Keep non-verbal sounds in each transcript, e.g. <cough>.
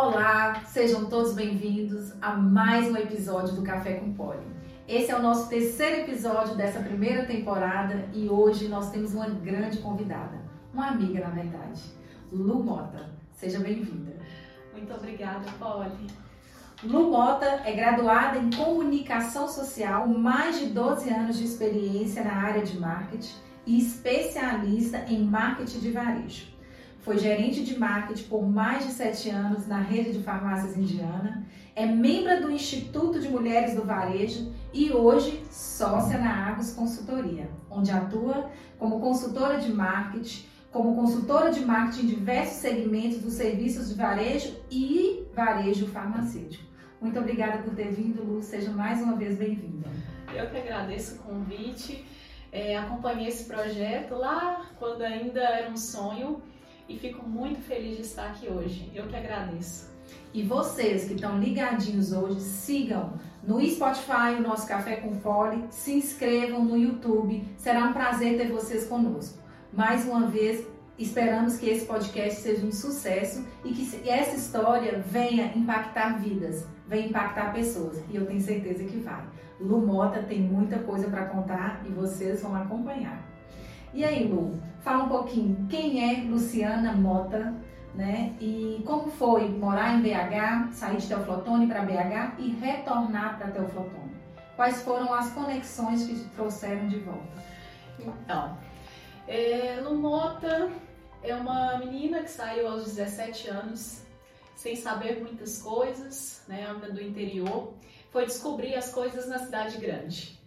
Olá, sejam todos bem-vindos a mais um episódio do Café com Poli. Esse é o nosso terceiro episódio dessa primeira temporada e hoje nós temos uma grande convidada, uma amiga na verdade, Lu Mota. Seja bem-vinda. Muito obrigada, Poli. Lu Mota é graduada em Comunicação Social, mais de 12 anos de experiência na área de marketing e especialista em marketing de varejo. Foi gerente de marketing por mais de sete anos na rede de farmácias indiana, é membro do Instituto de Mulheres do Varejo e hoje sócia na Argos Consultoria, onde atua como consultora de marketing, como consultora de marketing em diversos segmentos dos serviços de varejo e varejo farmacêutico. Muito obrigada por ter vindo, Lu. Seja mais uma vez bem-vinda. Eu que agradeço o convite. É, acompanhei esse projeto lá quando ainda era um sonho e fico muito feliz de estar aqui hoje. Eu que agradeço. E vocês que estão ligadinhos hoje, sigam no Spotify o nosso Café com Fole, se inscrevam no YouTube. Será um prazer ter vocês conosco. Mais uma vez, esperamos que esse podcast seja um sucesso e que essa história venha impactar vidas, venha impactar pessoas. E eu tenho certeza que vai. Lu Mota tem muita coisa para contar e vocês vão acompanhar. E aí, Lu, fala um pouquinho quem é Luciana Mota, né? E como foi morar em BH, sair de Teoflotone para BH e retornar para Teoflotone? Quais foram as conexões que te trouxeram de volta? Então, é, Lu Mota é uma menina que saiu aos 17 anos sem saber muitas coisas, né, anda do interior, foi descobrir as coisas na cidade grande.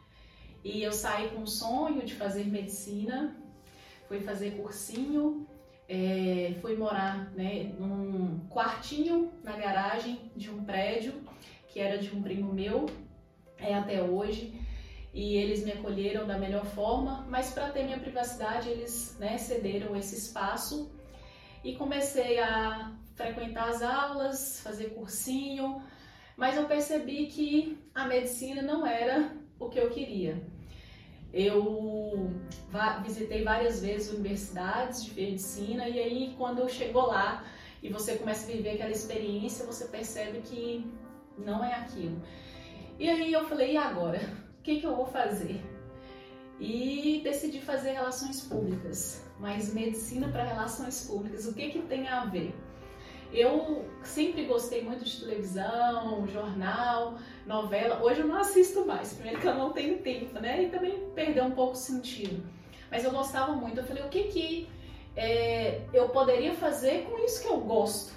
E eu saí com o sonho de fazer medicina, fui fazer cursinho, é, fui morar né, num quartinho na garagem de um prédio que era de um primo meu, é até hoje, e eles me acolheram da melhor forma, mas para ter minha privacidade eles né, cederam esse espaço e comecei a frequentar as aulas, fazer cursinho, mas eu percebi que a medicina não era o que eu queria. Eu visitei várias vezes universidades de medicina e aí quando chegou lá e você começa a viver aquela experiência, você percebe que não é aquilo. E aí eu falei, e agora? O que, que eu vou fazer? E decidi fazer relações públicas. Mas medicina para relações públicas, o que, que tem a ver? Eu sempre gostei muito de televisão, jornal, novela. Hoje eu não assisto mais, primeiro que eu não tenho tempo, né? E também perdeu um pouco o sentido. Mas eu gostava muito. Eu falei, o que que é, eu poderia fazer com isso que eu gosto?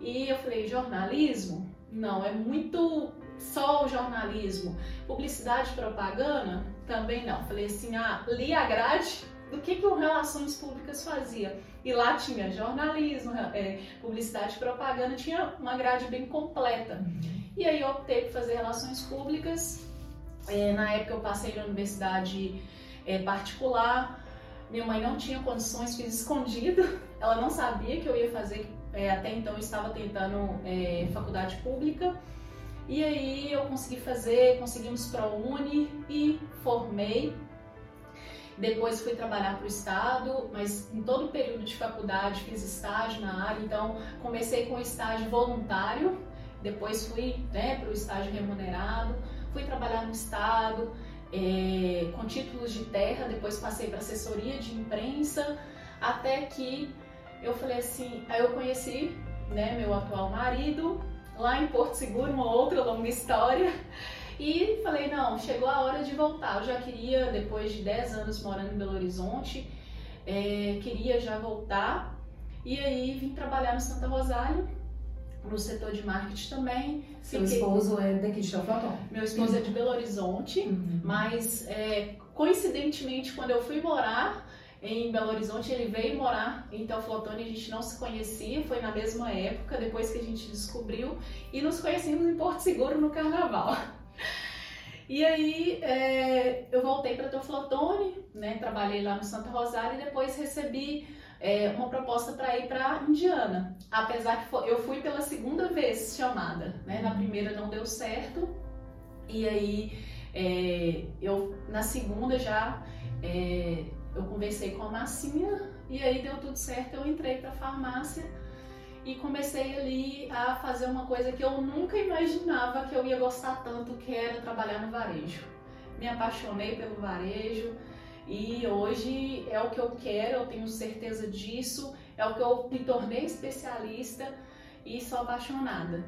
E eu falei, jornalismo? Não, é muito só o jornalismo. Publicidade e propaganda? Também não. Falei assim, ah, li a grade do que, que o Relações Públicas fazia. E lá tinha jornalismo, é, publicidade e propaganda, tinha uma grade bem completa. Uhum. E aí eu optei por fazer Relações Públicas. É, na época eu passei na universidade é, particular. Minha mãe não tinha condições, fiz escondido. <laughs> Ela não sabia que eu ia fazer. É, até então eu estava tentando é, faculdade pública. E aí eu consegui fazer, conseguimos ProUni e formei depois fui trabalhar para o Estado, mas em todo o período de faculdade fiz estágio na área, então comecei com estágio voluntário, depois fui né, para o estágio remunerado, fui trabalhar no Estado, é, com títulos de terra, depois passei para assessoria de imprensa, até que eu falei assim, aí eu conheci né, meu atual marido lá em Porto Seguro, uma outra longa história. E falei, não, chegou a hora de voltar. Eu já queria, depois de 10 anos morando em Belo Horizonte, é, queria já voltar. E aí vim trabalhar no Santa Rosália, no setor de marketing também. Seu Fiquei... esposo é daqui de Teoflotone? Meu esposo é de Belo Horizonte, uhum. mas é, coincidentemente, quando eu fui morar em Belo Horizonte, ele veio morar em Teoflotone, a gente não se conhecia, foi na mesma época, depois que a gente descobriu, e nos conhecemos em Porto Seguro no Carnaval. E aí é, eu voltei para Teoflotone, né, trabalhei lá no Santa Rosário e depois recebi é, uma proposta para ir para Indiana. Apesar que eu fui pela segunda vez chamada, né, na primeira não deu certo e aí é, eu na segunda já é, eu conversei com a Massinha e aí deu tudo certo, eu entrei para farmácia e comecei ali a fazer uma coisa que eu nunca imaginava que eu ia gostar tanto, que era trabalhar no varejo. Me apaixonei pelo varejo e hoje é o que eu quero, eu tenho certeza disso, é o que eu me tornei especialista e sou apaixonada.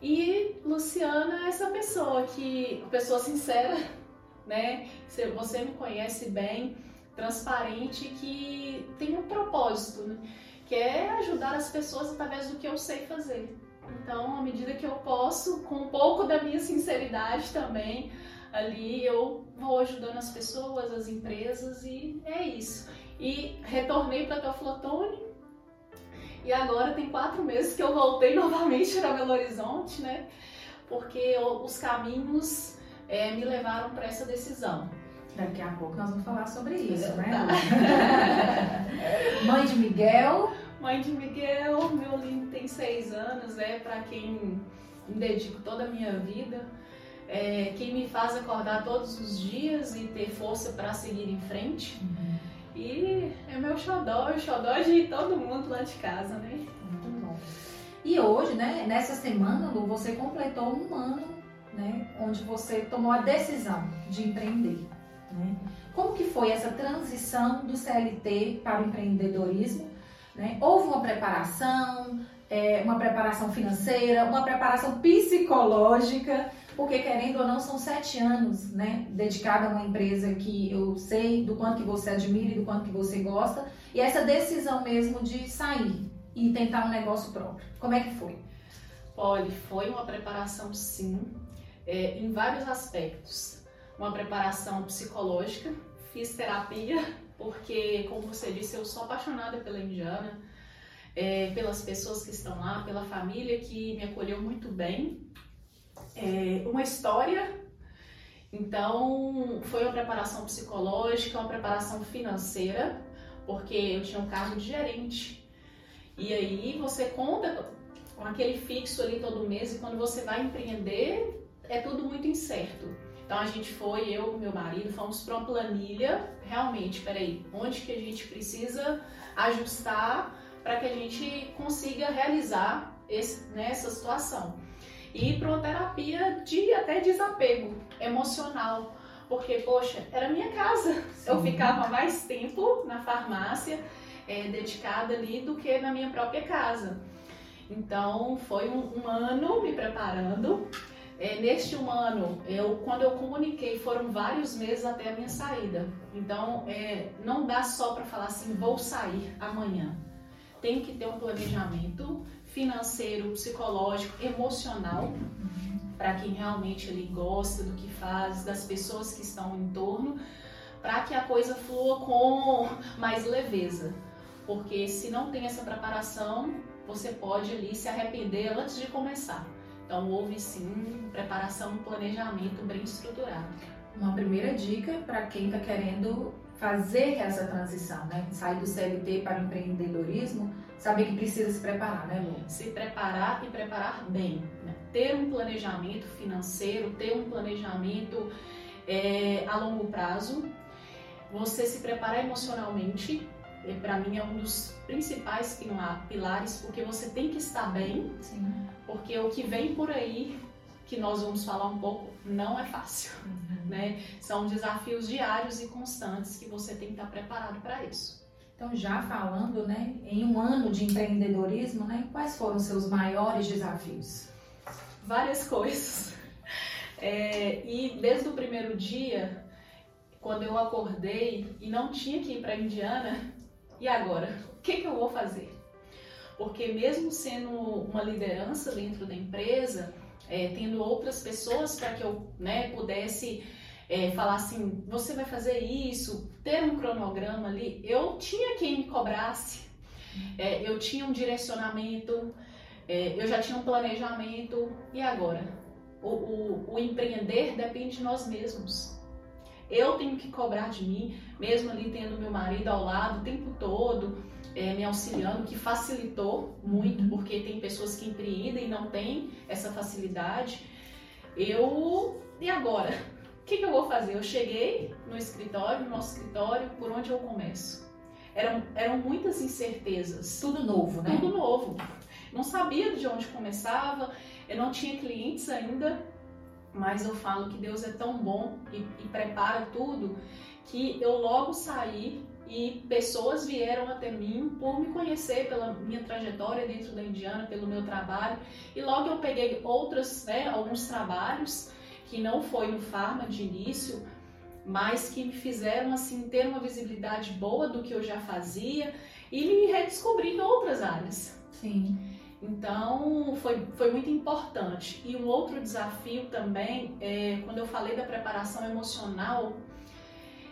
E Luciana é essa pessoa que, pessoa sincera, <laughs> né? Você me conhece bem, transparente, que tem um propósito, né? Que é ajudar as pessoas através do que eu sei fazer. Então, à medida que eu posso, com um pouco da minha sinceridade também, ali eu vou ajudando as pessoas, as empresas e é isso. E retornei para Teoflotone e agora tem quatro meses que eu voltei <laughs> novamente para Belo Horizonte, né? Porque os caminhos é, me levaram para essa decisão. Daqui a pouco nós vamos falar sobre isso, né? <laughs> <laughs> Mãe de Miguel. Mãe de Miguel, meu lindo tem seis anos, é para quem me dedico toda a minha vida. É, quem me faz acordar todos os dias e ter força para seguir em frente. Uhum. E é meu xodó, o xodó de todo mundo lá de casa, né? Muito bom. E hoje, né, nessa semana, Lu, você completou um ano, né, onde você tomou a decisão de empreender. Né? Como que foi essa transição do CLT para o empreendedorismo? Né? Houve uma preparação, é, uma preparação financeira, uma preparação psicológica, porque querendo ou não são sete anos, né, dedicado a uma empresa que eu sei do quanto que você admira e do quanto que você gosta, e essa decisão mesmo de sair e tentar um negócio próprio. Como é que foi? Olha, foi uma preparação sim, é, em vários aspectos uma preparação psicológica, fiz terapia, porque, como você disse, eu sou apaixonada pela Indiana, é, pelas pessoas que estão lá, pela família que me acolheu muito bem. É, uma história, então foi uma preparação psicológica, uma preparação financeira, porque eu tinha um cargo de gerente. E aí você conta com aquele fixo ali todo mês e quando você vai empreender é tudo muito incerto. Então a gente foi, eu e meu marido, fomos para uma planilha, realmente, peraí, onde que a gente precisa ajustar para que a gente consiga realizar esse, né, essa situação. E para uma terapia de até desapego emocional, porque, poxa, era minha casa. Sim. Eu ficava mais tempo na farmácia, é, dedicada ali, do que na minha própria casa. Então, foi um, um ano me preparando é, neste um ano, eu, quando eu comuniquei, foram vários meses até a minha saída. Então, é, não dá só para falar assim, vou sair amanhã. Tem que ter um planejamento financeiro, psicológico, emocional, para quem realmente ele gosta do que faz, das pessoas que estão em torno, para que a coisa flua com mais leveza. Porque se não tem essa preparação, você pode ali se arrepender antes de começar. Então houve sim preparação, um planejamento bem estruturado. Uma primeira dica para quem está querendo fazer essa transição, né? Sair do CLT para o empreendedorismo, saber que precisa se preparar, né, Lu? Se preparar e preparar bem. Né? Ter um planejamento financeiro, ter um planejamento é, a longo prazo, você se preparar emocionalmente, para mim é um dos principais pilares, porque você tem que estar bem, Sim. Porque o que vem por aí, que nós vamos falar um pouco, não é fácil, uhum. né? São desafios diários e constantes que você tem que estar preparado para isso. Então, já falando, né, em um ano de empreendedorismo, né, quais foram os seus maiores desafios? Várias coisas. É, e desde o primeiro dia, quando eu acordei e não tinha que ir para Indiana, e agora? O que, que eu vou fazer? Porque mesmo sendo uma liderança dentro da empresa, é, tendo outras pessoas para que eu né, pudesse é, falar assim, você vai fazer isso, ter um cronograma ali, eu tinha quem me cobrasse, é, eu tinha um direcionamento, é, eu já tinha um planejamento, e agora? O, o, o empreender depende de nós mesmos. Eu tenho que cobrar de mim, mesmo ali tendo meu marido ao lado o tempo todo, é, me auxiliando, que facilitou muito, uhum. porque tem pessoas que empreendem e não têm essa facilidade. Eu. E agora? O que, que eu vou fazer? Eu cheguei no escritório, no nosso escritório, por onde eu começo? Eram, eram muitas incertezas. Tudo novo, né? Tudo novo. não sabia de onde começava, eu não tinha clientes ainda, mas eu falo que Deus é tão bom e, e prepara tudo que eu logo saí e pessoas vieram até mim por me conhecer pela minha trajetória dentro da Indiana, pelo meu trabalho. E logo eu peguei outros, né, alguns trabalhos que não foi no Pharma de início, mas que me fizeram assim ter uma visibilidade boa do que eu já fazia e me redescobrir em outras áreas. Sim. Então foi, foi muito importante. E um outro desafio também, é, quando eu falei da preparação emocional,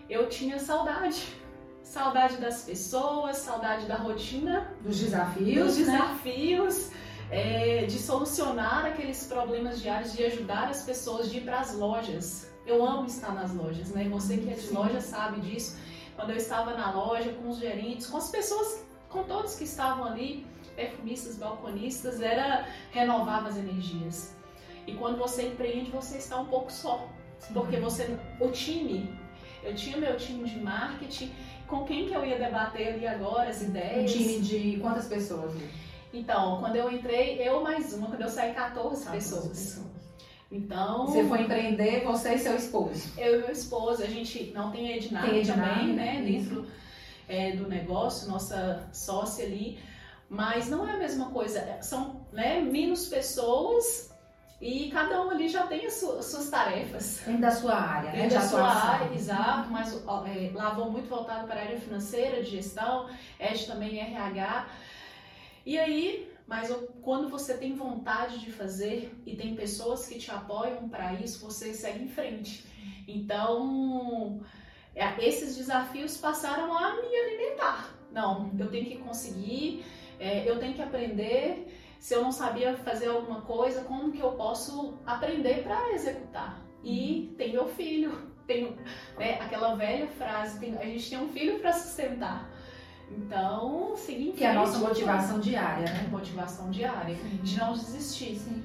eu tinha saudade saudade das pessoas, saudade da rotina, dos desafios, dos né? desafios, né? é, de solucionar aqueles problemas diários, de ajudar as pessoas, de ir para as lojas. Eu amo estar nas lojas, né? Você que é de Sim. loja sabe disso. Quando eu estava na loja com os gerentes, com as pessoas, com todos que estavam ali, perfumistas, balconistas, era renovava as energias. E quando você empreende, você está um pouco só, Sim. porque você, o time, eu tinha meu time de marketing com quem que eu ia debater ali agora as ideias. Um time de quantas pessoas? Então, quando eu entrei, eu mais uma, quando eu saí, 14, 14 pessoas. pessoas. Então. Você foi empreender, você e seu esposo. Eu e meu esposo, a gente não tem Ednar, tem Ednar também, né? Dentro é, do negócio, nossa sócia ali. Mas não é a mesma coisa. São né, menos pessoas e cada um ali já tem as suas, tarefas. Dentro da sua área, né? Dentro da sua área, exato. Mas é, lá vou muito voltado para a área financeira, de gestão, Ed também RH. E aí, mas quando você tem vontade de fazer e tem pessoas que te apoiam para isso, você segue em frente. Então, é, esses desafios passaram a me alimentar. Não, eu tenho que conseguir, é, eu tenho que aprender se eu não sabia fazer alguma coisa, como que eu posso aprender para executar? E tem meu filho, <laughs> tem né, aquela velha frase, tem, a gente tem um filho para sustentar. Então, seguinte. Que é a nossa motivação diária, né? Motivação diária, Sim. de não desistir. Sim.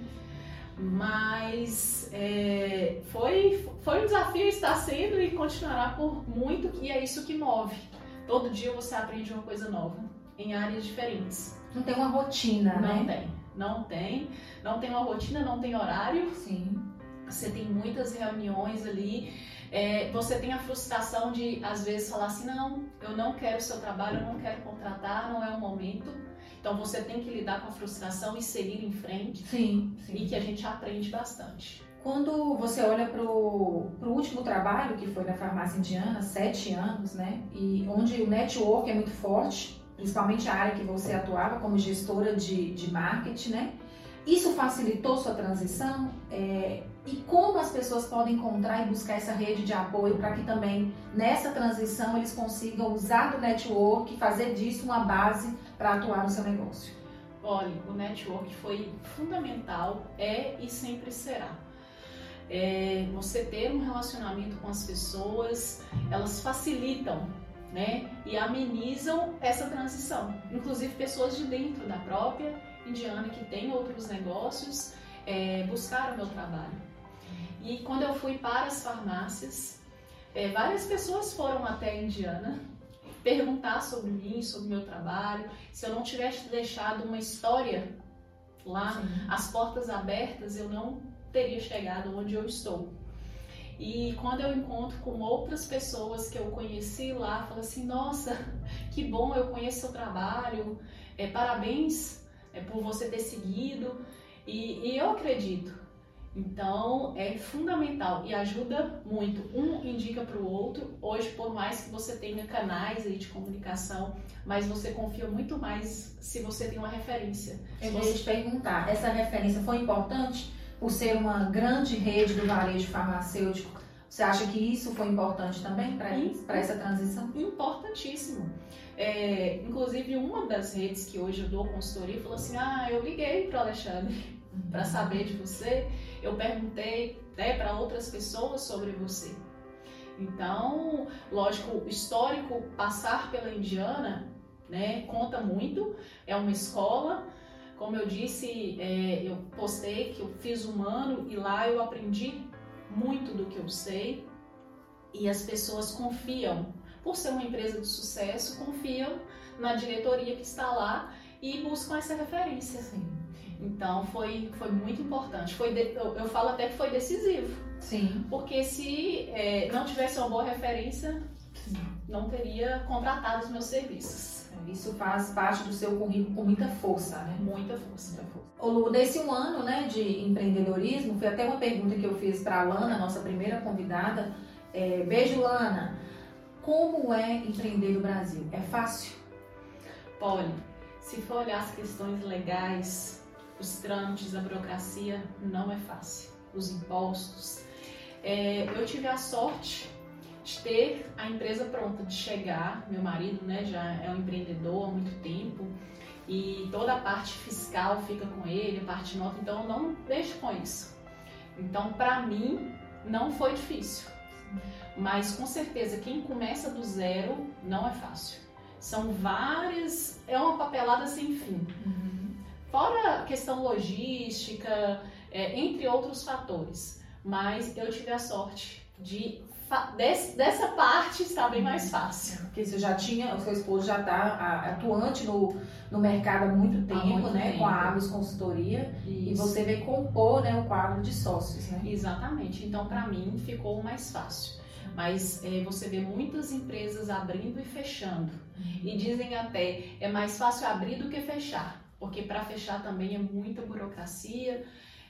Mas é, foi, foi um desafio, está sendo e continuará por muito, e é isso que move. Todo dia você aprende uma coisa nova, em áreas diferentes. Não tem uma rotina, não né? tem, não tem. Não tem uma rotina, não tem horário. Sim. Você tem muitas reuniões ali. É, você tem a frustração de, às vezes, falar assim: não, eu não quero o seu trabalho, eu não quero contratar, não é o momento. Então você tem que lidar com a frustração e seguir em frente. Sim. sim. E que a gente aprende bastante. Quando você olha para o último trabalho, que foi na farmácia indiana, sete anos, né? E onde o network é muito forte, principalmente a área que você atuava como gestora de, de marketing, né? Isso facilitou sua transição? É, e como as pessoas podem encontrar e buscar essa rede de apoio para que também nessa transição eles consigam usar do network e fazer disso uma base para atuar no seu negócio? Olha, o network foi fundamental, é e sempre será. É, você ter um relacionamento com as pessoas, elas facilitam né? E amenizam essa transição. Inclusive pessoas de dentro da própria Indiana que têm outros negócios é, buscaram meu trabalho. E quando eu fui para as farmácias, é, várias pessoas foram até a Indiana <laughs> perguntar sobre mim, sobre meu trabalho, se eu não tivesse deixado uma história lá, Sim. as portas abertas, eu não teria chegado onde eu estou. E quando eu encontro com outras pessoas que eu conheci lá, falo assim: nossa, que bom, eu conheço seu trabalho, é, parabéns é, por você ter seguido. E, e eu acredito. Então é fundamental e ajuda muito. Um indica para o outro. Hoje, por mais que você tenha canais aí de comunicação, mas você confia muito mais se você tem uma referência. Eu vou te perguntar, essa referência foi importante? Por ser uma grande rede do varejo farmacêutico, você acha que isso foi importante também para essa transição? Importantíssimo. É, inclusive, uma das redes que hoje eu dou consultoria falou assim: Ah, eu liguei para o Alexandre uhum. para saber de você, eu perguntei né, para outras pessoas sobre você. Então, lógico, o histórico passar pela Indiana né, conta muito, é uma escola, como eu disse, é, eu postei que eu fiz um ano e lá eu aprendi muito do que eu sei e as pessoas confiam, por ser uma empresa de sucesso, confiam na diretoria que está lá e buscam essa referência. Sim. Então foi, foi muito importante. Foi de, eu, eu, falo até que foi decisivo. Sim. Porque se é, não tivesse uma boa referência, não teria contratado os meus serviços. Isso faz parte do seu currículo com muita força, né? Muita força. Muita força. Ô Lu, desse um ano né, de empreendedorismo, foi até uma pergunta que eu fiz para a Lana, nossa primeira convidada. É, beijo, Lana. Como é empreender no Brasil? É fácil? Olha, se for olhar as questões legais, os trâmites, a burocracia, não é fácil. Os impostos. É, eu tive a sorte de ter a empresa pronta, de chegar. Meu marido né, já é um empreendedor há muito tempo e toda a parte fiscal fica com ele, a parte nota, então eu não deixo com isso. Então, para mim, não foi difícil. Mas com certeza, quem começa do zero não é fácil. São várias, é uma papelada sem fim. Uhum. Fora a questão logística, é, entre outros fatores. Mas eu tive a sorte de desse, dessa parte está bem mais fácil. Porque você já tinha, o seu esposo já está atuante no, no mercado há muito tempo, há muito né? Tempo. Com a Abus Consultoria. Isso. E você veio compor né, o quadro de sócios, né? Exatamente. Então, para mim, ficou mais fácil. Mas é, você vê muitas empresas abrindo e fechando. Uhum. E dizem até, é mais fácil abrir do que fechar. Porque para fechar também é muita burocracia.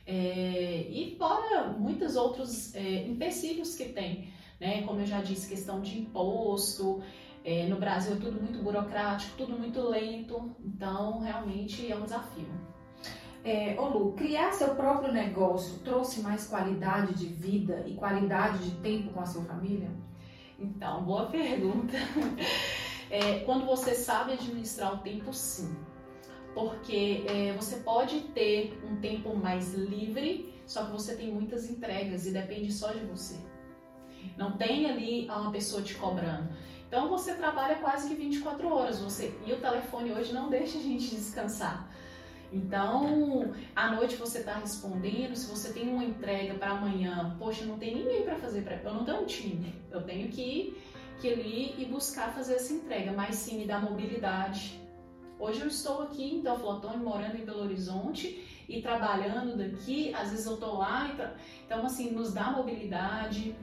É, e fora muitos outros é, empecilhos que tem né? Como eu já disse, questão de imposto. É, no Brasil é tudo muito burocrático, tudo muito lento, então realmente é um desafio. É, ô Lu, criar seu próprio negócio trouxe mais qualidade de vida e qualidade de tempo com a sua família? Então, boa pergunta. <laughs> É, quando você sabe administrar o tempo, sim. Porque é, você pode ter um tempo mais livre, só que você tem muitas entregas e depende só de você. Não tem ali uma pessoa te cobrando. Então você trabalha quase que 24 horas. Você e o telefone hoje não deixa a gente descansar. Então, à noite você está respondendo, se você tem uma entrega para amanhã, poxa, não tem ninguém para fazer eu não tenho um time. Eu tenho que que ir e buscar fazer essa entrega, mas sim me dá mobilidade. Hoje eu estou aqui em Teoflotone, morando em Belo Horizonte e trabalhando daqui, às vezes eu estou lá, então assim, nos dá mobilidade,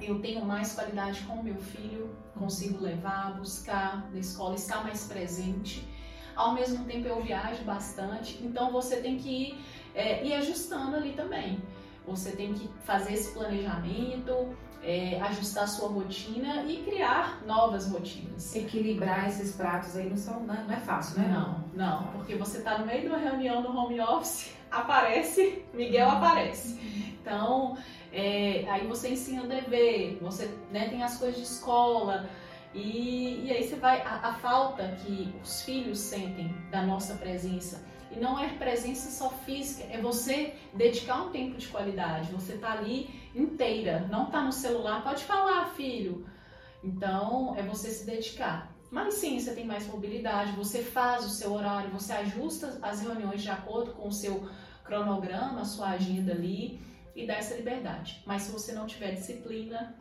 eu tenho mais qualidade com o meu filho, consigo levar, buscar na escola, estar mais presente. Ao mesmo tempo eu viajo bastante, então você tem que ir, é, ir ajustando ali também. Você tem que fazer esse planejamento, é, ajustar sua rotina e criar novas rotinas. Equilibrar esses pratos aí não, são, não é fácil, né? Não, não, porque você está no meio de uma reunião no home office, <laughs> aparece, Miguel aparece. Então, é, aí você ensina o dever, você né, tem as coisas de escola, e, e aí você vai. A, a, falta que os filhos sentem da nossa presença. E não é presença só física, é você dedicar um tempo de qualidade. Você tá ali inteira, não tá no celular. Pode falar, filho. Então, é você se dedicar. Mas sim, você tem mais mobilidade, você faz o seu horário, você ajusta as reuniões de acordo com o seu cronograma, a sua agenda ali e dá essa liberdade. Mas se você não tiver disciplina,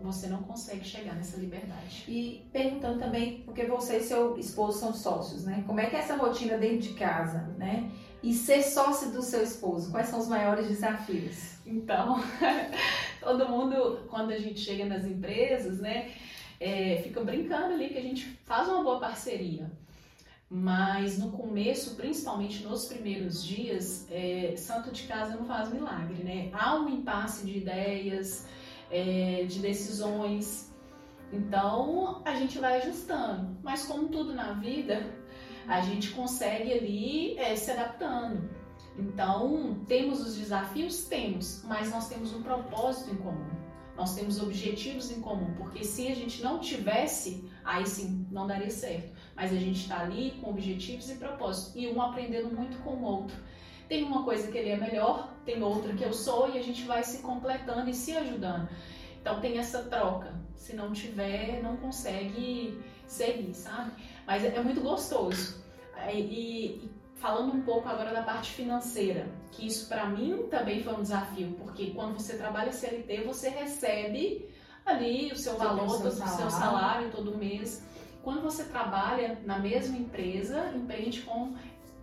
você não consegue chegar nessa liberdade. E perguntando também, porque você e seu esposo são sócios, né? Como é que é essa rotina dentro de casa, né? E ser sócio do seu esposo, quais são os maiores desafios? Então, <laughs> todo mundo, quando a gente chega nas empresas, né, é, fica brincando ali que a gente faz uma boa parceria. Mas no começo, principalmente nos primeiros dias, é, santo de casa não faz milagre, né? Há um impasse de ideias, é, de decisões. Então a gente vai ajustando. Mas como tudo na vida, a gente consegue ali é, se adaptando. Então temos os desafios? Temos, mas nós temos um propósito em comum. Nós temos objetivos em comum, porque se a gente não tivesse, aí sim não daria certo mas a gente está ali com objetivos e propósitos e um aprendendo muito com o outro. Tem uma coisa que ele é melhor, tem outra que eu sou e a gente vai se completando e se ajudando. Então tem essa troca. Se não tiver, não consegue seguir, sabe? Mas é, é muito gostoso. E, e falando um pouco agora da parte financeira, que isso para mim também foi um desafio, porque quando você trabalha CLT, você recebe ali o seu valor, o seu salário todo mês. Quando você trabalha na mesma empresa, empreende com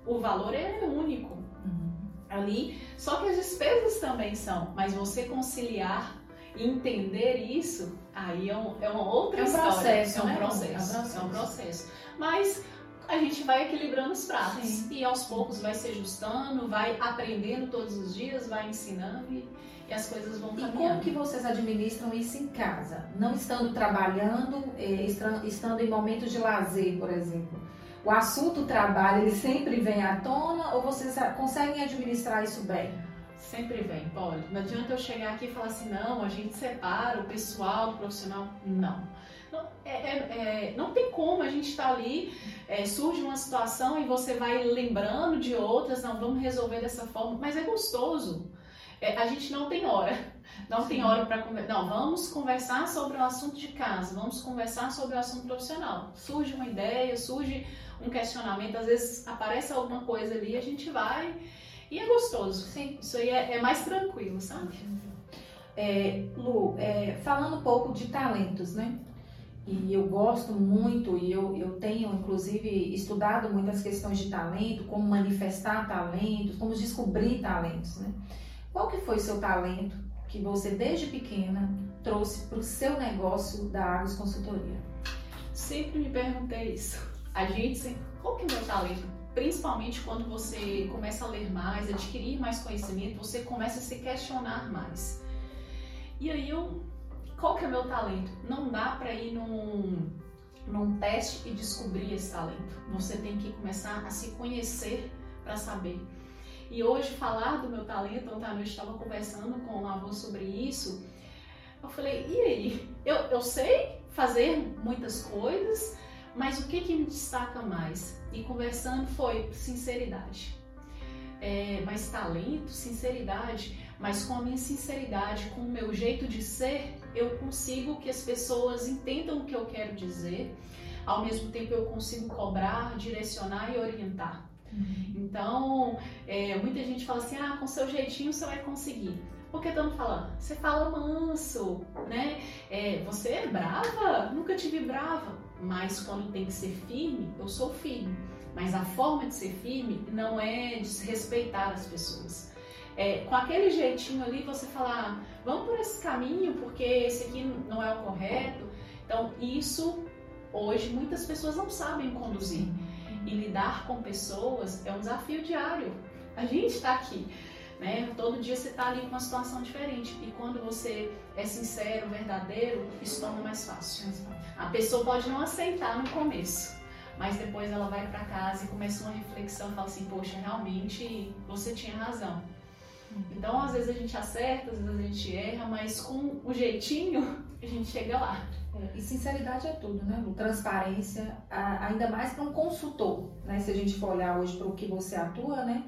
o valor é único uhum. ali, só que as despesas também são, mas você conciliar e entender isso, aí é, um, é uma outra é um história. Processo, é um né? processo, é um processo. É um processo. Mas a gente vai equilibrando os pratos Sim. e aos poucos vai se ajustando, vai aprendendo todos os dias, vai ensinando e, e as coisas vão caminhando. E como que vocês administram isso em casa? Não estando trabalhando, eh, estando em momentos de lazer, por exemplo. O assunto trabalho, ele sempre vem à tona ou vocês conseguem administrar isso bem? Sempre vem, Paulo. Não adianta eu chegar aqui e falar assim, não, a gente separa o pessoal do profissional. Não. Não, é, é, é, não tem como a gente estar tá ali, é, surge uma situação e você vai lembrando de outras, não, vamos resolver dessa forma, mas é gostoso. É, a gente não tem hora, não Sim. tem hora para conversar. Não, vamos conversar sobre o assunto de casa, vamos conversar sobre o assunto profissional. Surge uma ideia, surge um questionamento, às vezes aparece alguma coisa ali, a gente vai e é gostoso. Sim. Isso aí é, é mais tranquilo, sabe? É, Lu, é, falando um pouco de talentos, né? E eu gosto muito, e eu, eu tenho inclusive estudado muitas questões de talento, como manifestar talentos, como descobrir talentos, né? Qual que foi seu talento que você desde pequena trouxe para o seu negócio da Agos Consultoria? Sempre me perguntei isso. A gente, qual que é o meu talento? Principalmente quando você começa a ler mais, adquirir mais conhecimento, você começa a se questionar mais. E aí eu qual que é o meu talento? Não dá para ir num, num teste e descobrir esse talento. Você tem que começar a se conhecer para saber. E hoje falar do meu talento, ontem à noite estava conversando com o avô sobre isso. Eu falei, e aí? Eu, eu sei fazer muitas coisas, mas o que, que me destaca mais? E conversando foi sinceridade. É, mas talento, sinceridade, mas com a minha sinceridade, com o meu jeito de ser, eu consigo que as pessoas entendam o que eu quero dizer, ao mesmo tempo eu consigo cobrar, direcionar e orientar. Então, é, muita gente fala assim: ah, com seu jeitinho você vai conseguir. Por que estamos falando? Você fala manso, né? É, você é brava? Nunca tive brava. Mas quando tem que ser firme, eu sou firme. Mas a forma de ser firme não é desrespeitar as pessoas é, com aquele jeitinho ali, você falar, vamos por esse caminho, porque esse aqui não é o correto. Então, isso hoje muitas pessoas não sabem conduzir. E lidar com pessoas é um desafio diário. A gente está aqui, né? Todo dia você está ali com uma situação diferente. E quando você é sincero, verdadeiro, isso torna mais fácil. A pessoa pode não aceitar no começo, mas depois ela vai para casa e começa uma reflexão fala assim: Poxa, realmente você tinha razão. Então, às vezes a gente acerta, às vezes a gente erra, mas com o jeitinho a gente chega lá. É, e sinceridade é tudo, né, Lu? Transparência, ainda mais para um consultor, né? Se a gente for olhar hoje para o que você atua, né?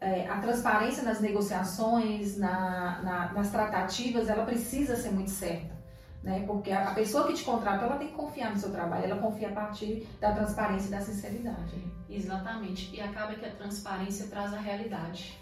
É, a transparência nas negociações, na, na, nas tratativas, ela precisa ser muito certa. Né? Porque a, a pessoa que te contrata, ela tem que confiar no seu trabalho, ela confia a partir da transparência e da sinceridade. Exatamente. E acaba que a transparência traz a realidade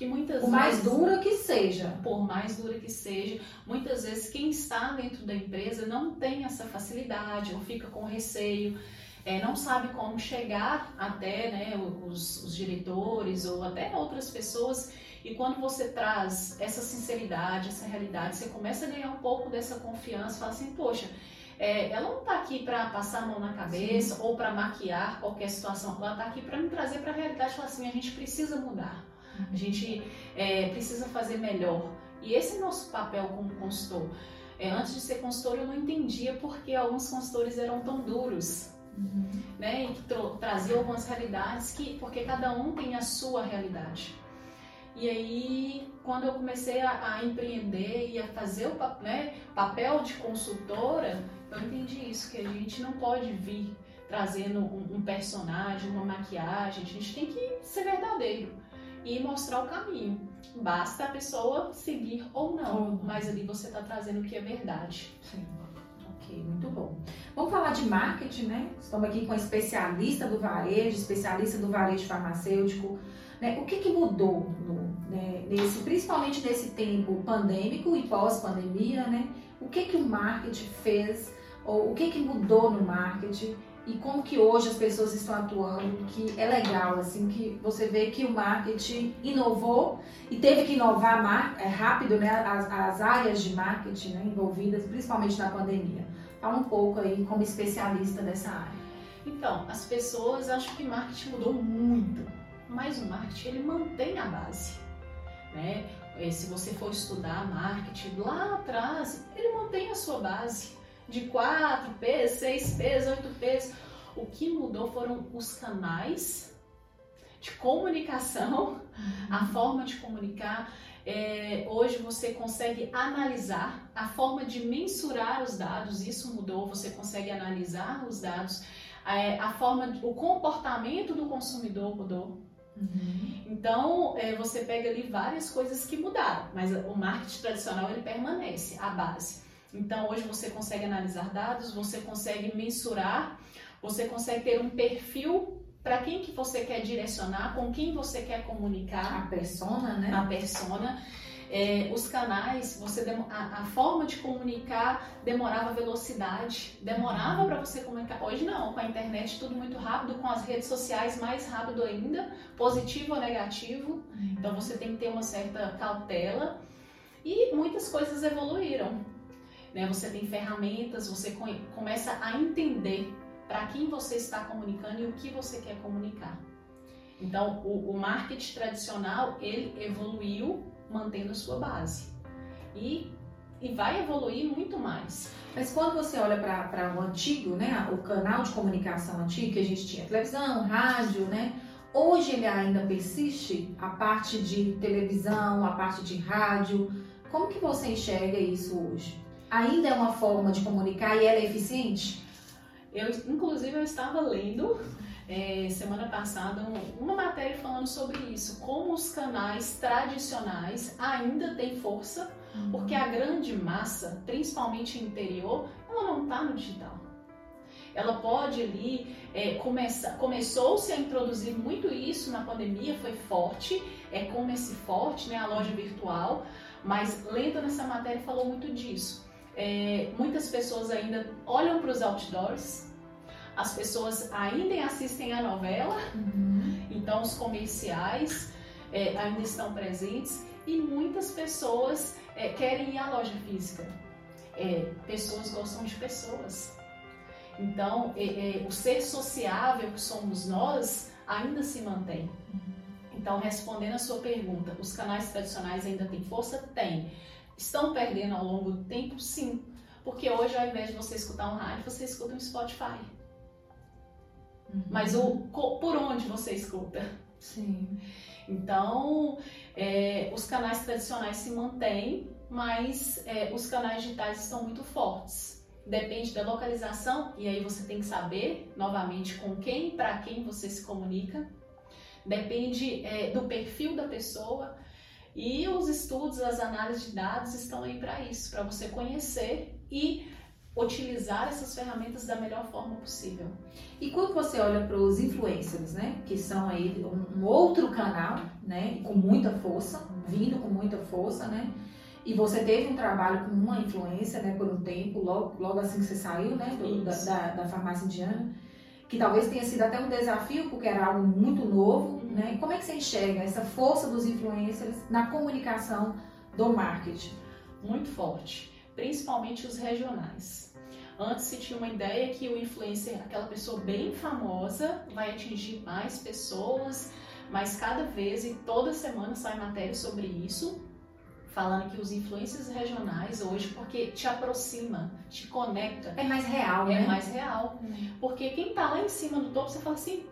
que muitas por mais dura que seja, por mais dura que seja, muitas vezes quem está dentro da empresa não tem essa facilidade ou fica com receio, é, não sabe como chegar até né, os, os diretores ou até outras pessoas. E quando você traz essa sinceridade, essa realidade, você começa a ganhar um pouco dessa confiança, fala assim, poxa, é, ela não está aqui para passar a mão na cabeça Sim. ou para maquiar qualquer situação, ela está aqui para me trazer para a realidade e falar assim, a gente precisa mudar. A gente é, precisa fazer melhor. E esse é nosso papel como consultor. É, antes de ser consultor, eu não entendia porque alguns consultores eram tão duros. Uhum. Né, e traziam algumas realidades que porque cada um tem a sua realidade e aí quando eu comecei a, a empreender e a fazer o né, papel de consultora eu entendi isso que a gente não pode vir trazendo um, um personagem uma maquiagem a gente tem que ser verdadeiro e mostrar o caminho. Basta a pessoa seguir ou não, mas ali você está trazendo o que é verdade. Sim. Ok, muito bom. Vamos falar de marketing, né? Estamos aqui com a especialista do varejo, especialista do varejo farmacêutico. Né? O que, que mudou no, né, nesse, principalmente nesse tempo pandêmico e pós-pandemia, né? O que, que o marketing fez Ou o que, que mudou no marketing e como que hoje as pessoas estão atuando, que é legal, assim, que você vê que o marketing inovou e teve que inovar é, rápido, né, as, as áreas de marketing né, envolvidas, principalmente na pandemia. Fala um pouco aí como especialista dessa área. Então, as pessoas acham que marketing mudou muito, mas o marketing ele mantém a base, né? Se você for estudar marketing lá atrás, ele mantém a sua base de 4P, 6P, 8P. O que mudou foram os canais de comunicação, a uhum. forma de comunicar. É, hoje você consegue analisar a forma de mensurar os dados, isso mudou, você consegue analisar os dados, é, a forma, o comportamento do consumidor mudou. Uhum. Então é, você pega ali várias coisas que mudaram, mas o marketing tradicional ele permanece, a base. Então hoje você consegue analisar dados, você consegue mensurar, você consegue ter um perfil para quem que você quer direcionar, com quem você quer comunicar. A persona, né? A persona. É, os canais, você a, a, forma de comunicar demorava velocidade, demorava para você comunicar. Hoje não, com a internet tudo muito rápido, com as redes sociais mais rápido ainda, positivo ou negativo. Uhum. Então você tem que ter uma certa cautela e muitas coisas evoluíram. Né? Você tem ferramentas, você começa a entender para quem você está comunicando e o que você quer comunicar. Então, o, o marketing tradicional, ele evoluiu mantendo a sua base. E, e vai evoluir muito mais. Mas quando você olha para o antigo, né, o canal de comunicação antigo, que a gente tinha televisão, rádio, né, hoje ele ainda persiste, a parte de televisão, a parte de rádio. Como que você enxerga isso hoje? Ainda é uma forma de comunicar e ela é eficiente? Eu, inclusive, eu estava lendo é, semana passada uma matéria falando sobre isso, como os canais tradicionais ainda têm força, uhum. porque a grande massa, principalmente interior, ela não está no digital. Ela pode ali é, começar, começou-se a introduzir muito isso na pandemia, foi forte, é como esse forte, né, a loja virtual, mas lendo nessa matéria falou muito disso é, muitas pessoas ainda olham para os outdoors, as pessoas ainda assistem a novela, uhum. então os comerciais é, ainda estão presentes e muitas pessoas é, querem ir à loja física. É, pessoas gostam de pessoas. Então, é, é, o ser sociável que somos nós ainda se mantém. Uhum. Então, respondendo a sua pergunta, os canais tradicionais ainda têm força? Tem. Estão perdendo ao longo do tempo? Sim. Porque hoje, ao invés de você escutar um rádio, você escuta um Spotify. Uhum. Mas o, por onde você escuta? Sim. Então, é, os canais tradicionais se mantêm, mas é, os canais digitais estão muito fortes. Depende da localização, e aí você tem que saber, novamente, com quem, para quem você se comunica. Depende é, do perfil da pessoa. E os estudos, as análises de dados estão aí para isso, para você conhecer e utilizar essas ferramentas da melhor forma possível. E quando você olha para os influencers, né, que são aí um, outro canal, né, com muita força, vindo com muita força, né, e você teve um trabalho com uma influência, né, por um tempo, logo, logo assim que você saiu, né, do, da, da, da farmácia indiana, que talvez tenha sido até um desafio, porque era algo muito novo, né? Como é que você enxerga essa força dos influencers na comunicação do marketing? Muito forte, principalmente os regionais. Antes se tinha uma ideia que o influencer, aquela pessoa bem famosa, vai atingir mais pessoas, mas cada vez e toda semana sai matéria sobre isso falando que os influências regionais hoje, porque te aproxima, te conecta. É mais real, é né? É mais real. Hum. Porque quem tá lá em cima do topo, você fala assim,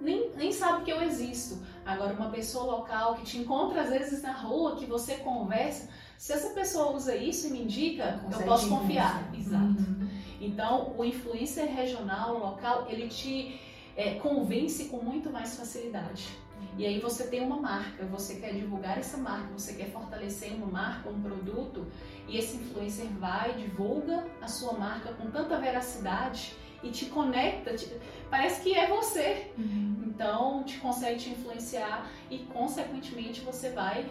nem, nem sabe que eu existo. Agora, uma pessoa local que te encontra às vezes na rua, que você conversa, se essa pessoa usa isso e me indica, Consegue eu posso confiar. Exato. Uhum. Então, o influencer regional, local, ele te é, convence com muito mais facilidade. E aí você tem uma marca, você quer divulgar essa marca, você quer fortalecer uma marca, um produto, e esse influencer vai, divulga a sua marca com tanta veracidade e te conecta, te, parece que é você. Uhum. Então, te consegue te influenciar e, consequentemente, você vai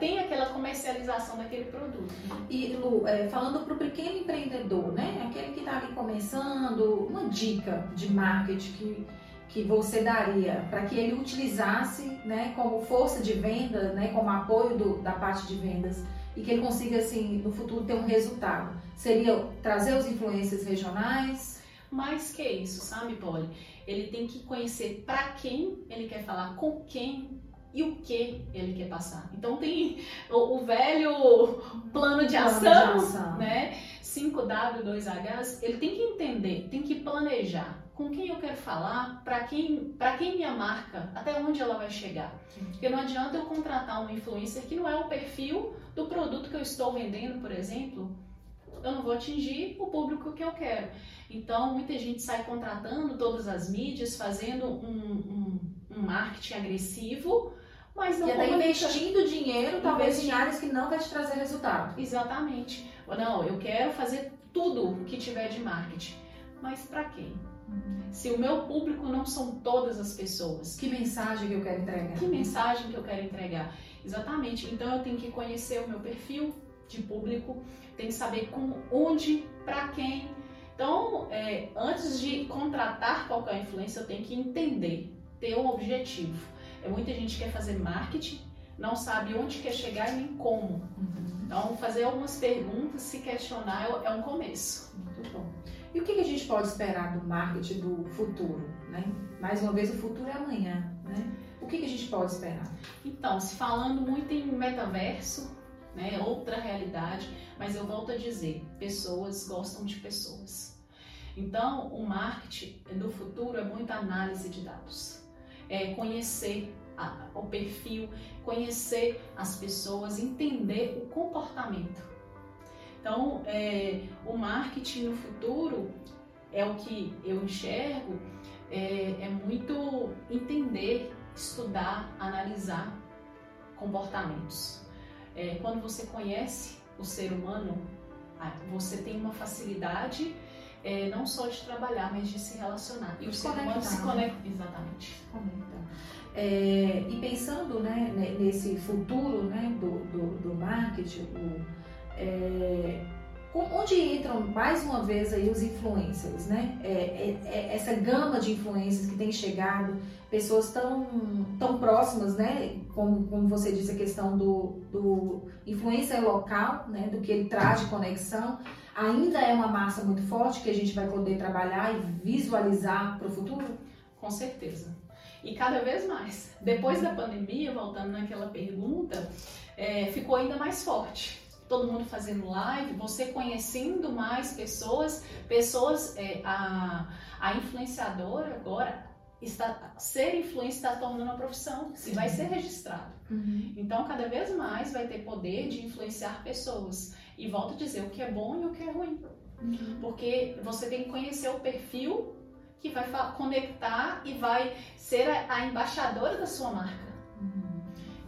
tem aquela comercialização daquele produto. E Lu, é, falando para o pequeno empreendedor, né, aquele que está ali começando, uma dica de marketing que, que você daria para que ele utilizasse né, como força de venda, né, como apoio do, da parte de vendas e que ele consiga assim no futuro ter um resultado? Seria trazer os influências regionais? Mais que isso, sabe, Polly? Ele tem que conhecer para quem ele quer falar, com quem e o que ele quer passar. Então tem o, o velho plano de ação, plano de ação. né? 5W2Hs, ele tem que entender, tem que planejar com quem eu quero falar, para quem, para quem minha marca, até onde ela vai chegar. Porque não adianta eu contratar uma influencer que não é o perfil do produto que eu estou vendendo, por exemplo, eu não vou atingir o público que eu quero. Então, muita gente sai contratando todas as mídias, fazendo um, um, um marketing agressivo, mas não e até investindo dinheiro, talvez em áreas que não vai te trazer resultado. Exatamente. Não, eu quero fazer tudo que tiver de marketing. Mas para quem? Se o meu público não são todas as pessoas. Que mensagem que eu quero entregar? Que mensagem que eu quero entregar? Exatamente. Então eu tenho que conhecer o meu perfil de público, tenho que saber com onde, para quem. Então, é, antes de contratar qualquer influência, eu tenho que entender, ter um objetivo. É, muita gente quer fazer marketing, não sabe onde quer chegar e nem como. Uhum. Então, fazer algumas perguntas, se questionar é, é um começo. Muito bom. E o que a gente pode esperar do marketing do futuro? Né? Mais uma vez, o futuro é amanhã. Né? O que a gente pode esperar? Então, se falando muito em metaverso, né, outra realidade, mas eu volto a dizer, pessoas gostam de pessoas. Então, o marketing do futuro é muita análise de dados é, conhecer a, o perfil, conhecer as pessoas, entender o comportamento. Então, é, o marketing no futuro é o que eu enxergo, é, é muito entender, estudar, analisar comportamentos. É, quando você conhece o ser humano, você tem uma facilidade é, não só de trabalhar, mas de se relacionar. E o ser humano se conecta. Exatamente. É, e pensando né, nesse futuro né, do, do, do marketing, o, é, onde entram mais uma vez aí os influencers, né? É, é, é, essa gama de influências que tem chegado, pessoas tão, tão próximas, né? Como, como você disse, a questão do, do influencer local, né? Do que ele traz de conexão ainda é uma massa muito forte que a gente vai poder trabalhar e visualizar para o futuro? Com certeza. E cada vez mais. Depois da pandemia, voltando naquela pergunta, é, ficou ainda mais forte. Todo mundo fazendo live, você conhecendo mais pessoas, pessoas, é, a, a influenciadora agora, está, ser influência está tornando uma profissão, se vai ser registrado. Uhum. Então, cada vez mais vai ter poder de influenciar pessoas. E volto a dizer o que é bom e o que é ruim. Uhum. Porque você tem que conhecer o perfil que vai conectar e vai ser a, a embaixadora da sua marca.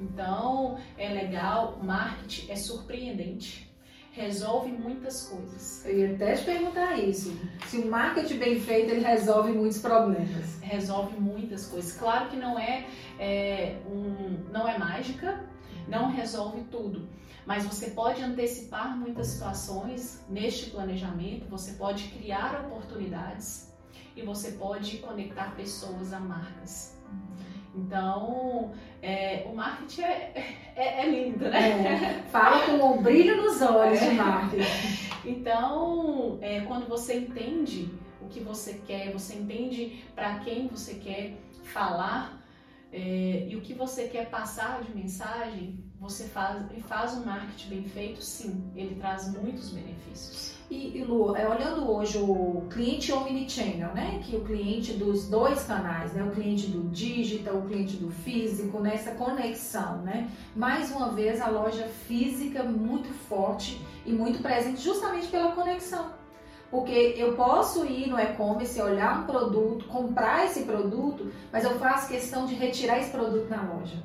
Então, é legal, marketing é surpreendente resolve muitas coisas. Eu ia até te perguntar isso. Se o marketing bem feito, ele resolve muitos problemas. Resolve muitas coisas. Claro que não é, é um, não é mágica, não resolve tudo. Mas você pode antecipar muitas situações neste planejamento, você pode criar oportunidades e você pode conectar pessoas a marcas. Então, é, o marketing é, é, é lindo, né? É, fala com um brilho nos olhos de marketing. <laughs> Então, é, quando você entende o que você quer, você entende para quem você quer falar é, e o que você quer passar de mensagem, você faz, faz um marketing bem feito, sim, ele traz muitos benefícios. E, e Lu, é, olhando hoje o cliente omnichannel, né? Que o cliente dos dois canais, né? O cliente do digital, o cliente do físico, nessa né? conexão, né? Mais uma vez a loja física muito forte e muito presente justamente pela conexão. Porque eu posso ir no e-commerce, olhar um produto, comprar esse produto, mas eu faço questão de retirar esse produto na loja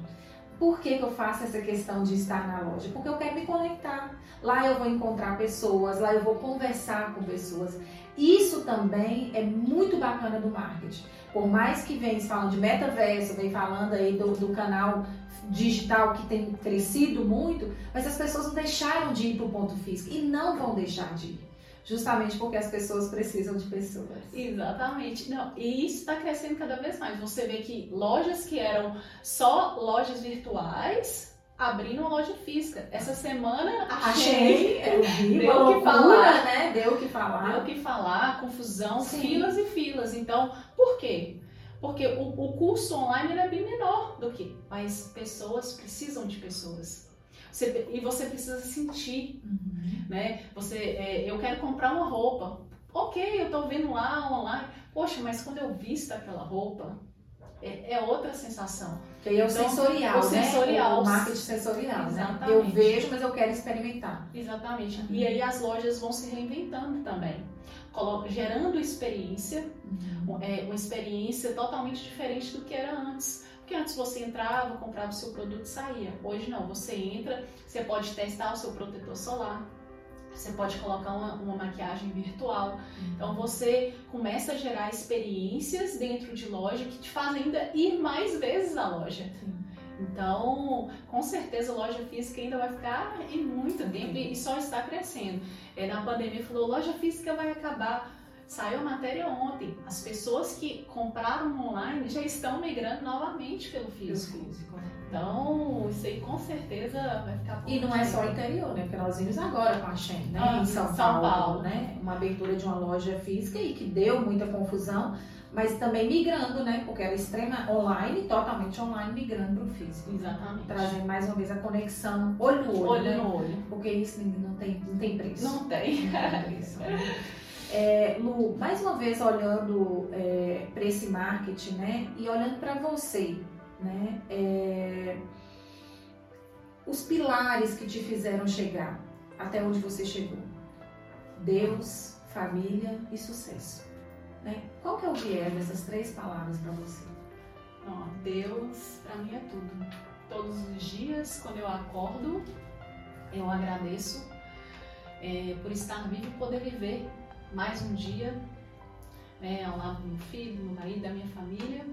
Por que, que eu faço essa questão de estar na loja? Porque eu quero me conectar. Lá eu vou encontrar pessoas, lá eu vou conversar com pessoas. Isso também é muito bacana do marketing. Por mais que venha falando de metaverso, vem falando aí do, do canal digital que tem crescido muito, mas as pessoas não deixaram de ir para o ponto físico e não vão deixar de ir. Justamente porque as pessoas precisam de pessoas. Exatamente. Não, e isso está crescendo cada vez mais. Você vê que lojas que eram só lojas virtuais abrindo uma loja física. Essa semana achei, achei <laughs> deu o que falar, né? Deu o que falar. Deu o que falar, confusão, Sim. filas e filas. Então, por quê? Porque o, o curso online é bem menor do que, mas pessoas precisam de pessoas. Você, e você precisa sentir, uhum. Né? Você, é, eu quero comprar uma roupa. Ok, eu tô vendo lá online. Poxa, mas quando eu visto aquela roupa, é, é outra sensação. Que aí é o então, sensorial, o né? sensorial. O marketing sensorial, Exatamente. né? Eu vejo, mas eu quero experimentar. Exatamente. Uhum. E aí as lojas vão se reinventando também. Gerando experiência, uhum. é, uma experiência totalmente diferente do que era antes. Porque antes você entrava, comprava o seu produto e saía. Hoje não, você entra, você pode testar o seu protetor solar, você pode colocar uma, uma maquiagem virtual. Uhum. Então você começa a gerar experiências dentro de loja que te fazem ainda ir mais vezes à loja. Sim. Então, com certeza a loja física ainda vai ficar em muito tempo e só está crescendo. É, na pandemia falou, loja física vai acabar. Saiu a matéria ontem. As pessoas que compraram online já estão migrando novamente pelo físico. Pelo físico. Né? Então, isso aí com certeza vai ficar E não é só o interior, né? Porque nós vimos agora com a Shen, né? Ah, em São, São Paulo, Paulo, né? Uma abertura de uma loja física e que deu muita confusão, mas também migrando, né? Porque era extrema online, totalmente online, migrando para o físico. Exatamente. Trazendo mais uma vez a conexão olho no olho. Olho né? no olho. Porque isso não tem, não tem preço. Não tem. Não tem <laughs> preço. É, Lu, mais uma vez olhando é, para esse marketing, né? E olhando para você, né? É, os pilares que te fizeram chegar até onde você chegou. Deus, família e sucesso. Né? Qual que é o viés dessas três palavras para você? Deus, para mim é tudo. Todos os dias, quando eu acordo, eu agradeço é, por estar vivo e poder viver mais um dia né, ao lado do meu filho, do meu marido, da minha família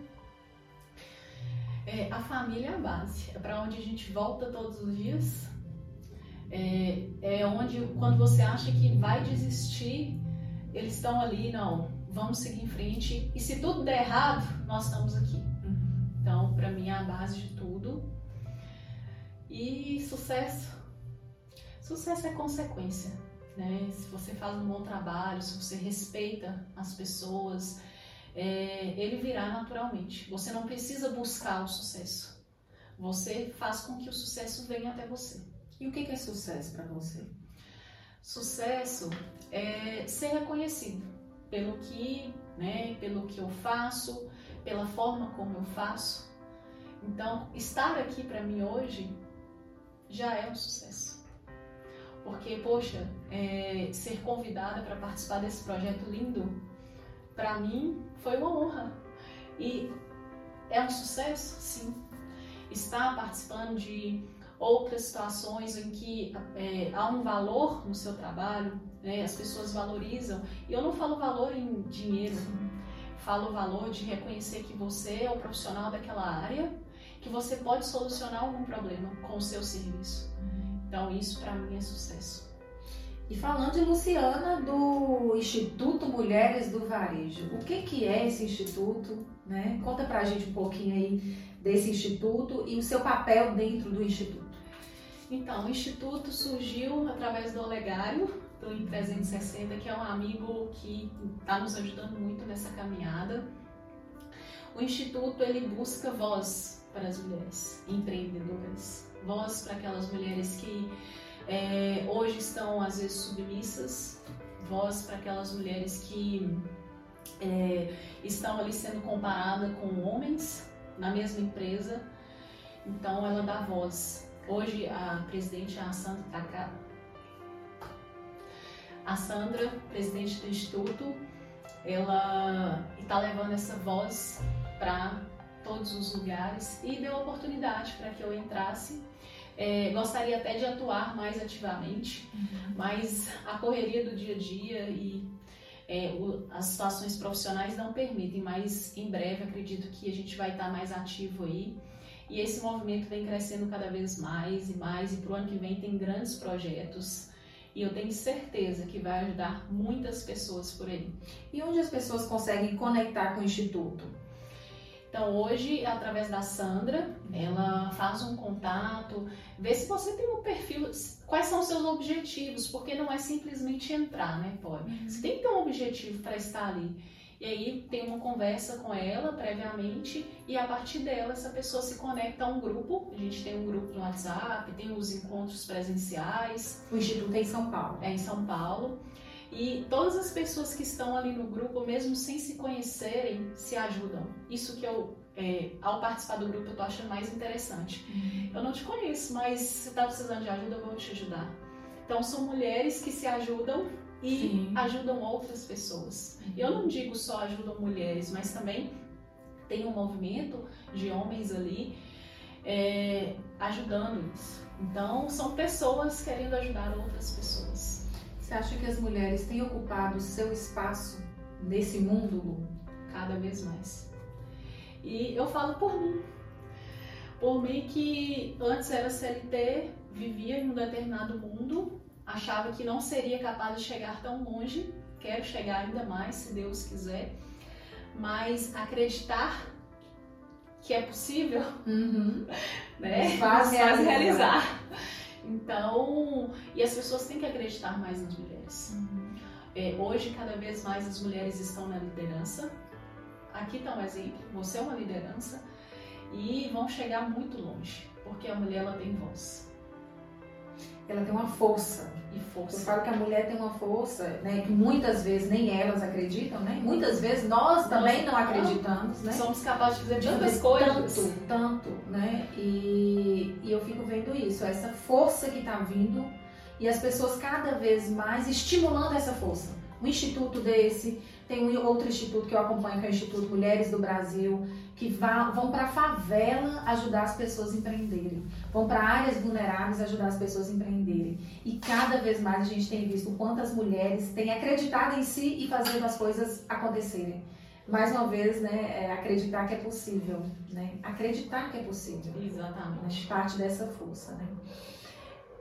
é, a família é a base, é para onde a gente volta todos os dias. É, é onde, quando você acha que vai desistir, eles estão ali, não, vamos seguir em frente. E se tudo der errado, nós estamos aqui. Então, para mim, é a base de tudo. E sucesso. Sucesso é consequência. Né? Se você faz um bom trabalho, se você respeita as pessoas, é, ele virá naturalmente. Você não precisa buscar o sucesso. Você faz com que o sucesso venha até você. E o que é sucesso para você? Sucesso é ser reconhecido pelo que, né, pelo que eu faço, pela forma como eu faço. Então, estar aqui para mim hoje já é um sucesso. Porque, poxa, é, ser convidada para participar desse projeto lindo para mim foi uma honra. E é um sucesso? Sim. Estar participando de outras situações em que é, há um valor no seu trabalho, né? as pessoas valorizam. E eu não falo valor em dinheiro, falo valor de reconhecer que você é o profissional daquela área, que você pode solucionar algum problema com o seu serviço. Então, isso para mim é sucesso. E falando de Luciana, do Instituto Mulheres do Varejo, o que, que é esse instituto? Né? Conta pra gente um pouquinho aí desse instituto e o seu papel dentro do instituto. Então, o instituto surgiu através do Olegário, do 360, que é um amigo que está nos ajudando muito nessa caminhada. O instituto ele busca voz para as mulheres empreendedoras, voz para aquelas mulheres que é, hoje estão às vezes submissas, voz para aquelas mulheres que é, estão ali sendo comparadas com homens na mesma empresa. Então ela dá voz. Hoje a presidente a Sandra tá A Sandra, presidente do instituto, ela está levando essa voz para todos os lugares e deu oportunidade para que eu entrasse. É, gostaria até de atuar mais ativamente, uhum. mas a correria do dia a dia e é, o, as situações profissionais não permitem, mas em breve acredito que a gente vai estar mais ativo aí. E esse movimento vem crescendo cada vez mais e mais, e para o ano que vem tem grandes projetos. E eu tenho certeza que vai ajudar muitas pessoas por aí. E onde as pessoas conseguem conectar com o Instituto? Então, hoje, através da Sandra, ela faz um contato, vê se você tem um perfil, quais são os seus objetivos, porque não é simplesmente entrar, né, pode? Uhum. Você tem que ter um objetivo para estar ali. E aí tem uma conversa com ela previamente e a partir dela essa pessoa se conecta a um grupo. A gente tem um grupo no WhatsApp, tem os encontros presenciais. O Instituto é em São Paulo. É em São Paulo. E todas as pessoas que estão ali no grupo, mesmo sem se conhecerem, se ajudam. Isso que eu, é, ao participar do grupo, eu tô achando mais interessante. Uhum. Eu não te conheço, mas se tá precisando de ajuda, eu vou te ajudar. Então, são mulheres que se ajudam e Sim. ajudam outras pessoas. Uhum. Eu não digo só ajudam mulheres, mas também tem um movimento de homens ali é, ajudando isso. Então, são pessoas querendo ajudar outras pessoas. Você acha que as mulheres têm ocupado o seu espaço nesse mundo, Lu? Cada vez mais. E eu falo por mim. Por mim que antes era CLT, vivia em um determinado mundo, achava que não seria capaz de chegar tão longe, quero chegar ainda mais, se Deus quiser, mas acreditar que é possível, uhum. <laughs> né? Faz realizar. realizar. Então, e as pessoas têm que acreditar mais nas mulheres. Uhum. É, hoje, cada vez mais as mulheres estão na liderança. Aqui está um exemplo: você é uma liderança e vão chegar muito longe, porque a mulher ela tem voz ela tem uma força. E força. Eu falo que a mulher tem uma força, né, que muitas vezes nem elas acreditam, né? Muitas vezes nós também não acreditamos, né? Somos capazes de fazer tantas coisas. Tanto, tanto, né? E, e eu fico vendo isso, essa força que está vindo e as pessoas cada vez mais estimulando essa força. Um instituto desse, tem um outro instituto que eu acompanho, que é o Instituto Mulheres do Brasil, que vão para a favela ajudar as pessoas a empreenderem, vão para áreas vulneráveis ajudar as pessoas a empreenderem. E cada vez mais a gente tem visto quantas mulheres têm acreditado em si e fazendo as coisas acontecerem. Mais uma vez, né, é acreditar que é possível, né? Acreditar que é possível. Exatamente. Né? Parte dessa força, né?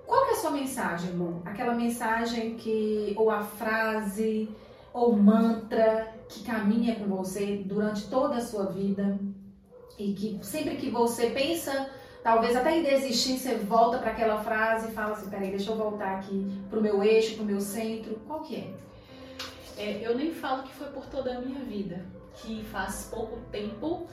Qual que é a sua mensagem, Lu? Aquela mensagem que, ou a frase, ou mantra que caminha com você durante toda a sua vida e que sempre que você pensa, talvez até em desistir, você volta para aquela frase e fala assim, peraí, deixa eu voltar aqui para o meu eixo, para o meu centro. Qual que é? é? Eu nem falo que foi por toda a minha vida, que faz pouco tempo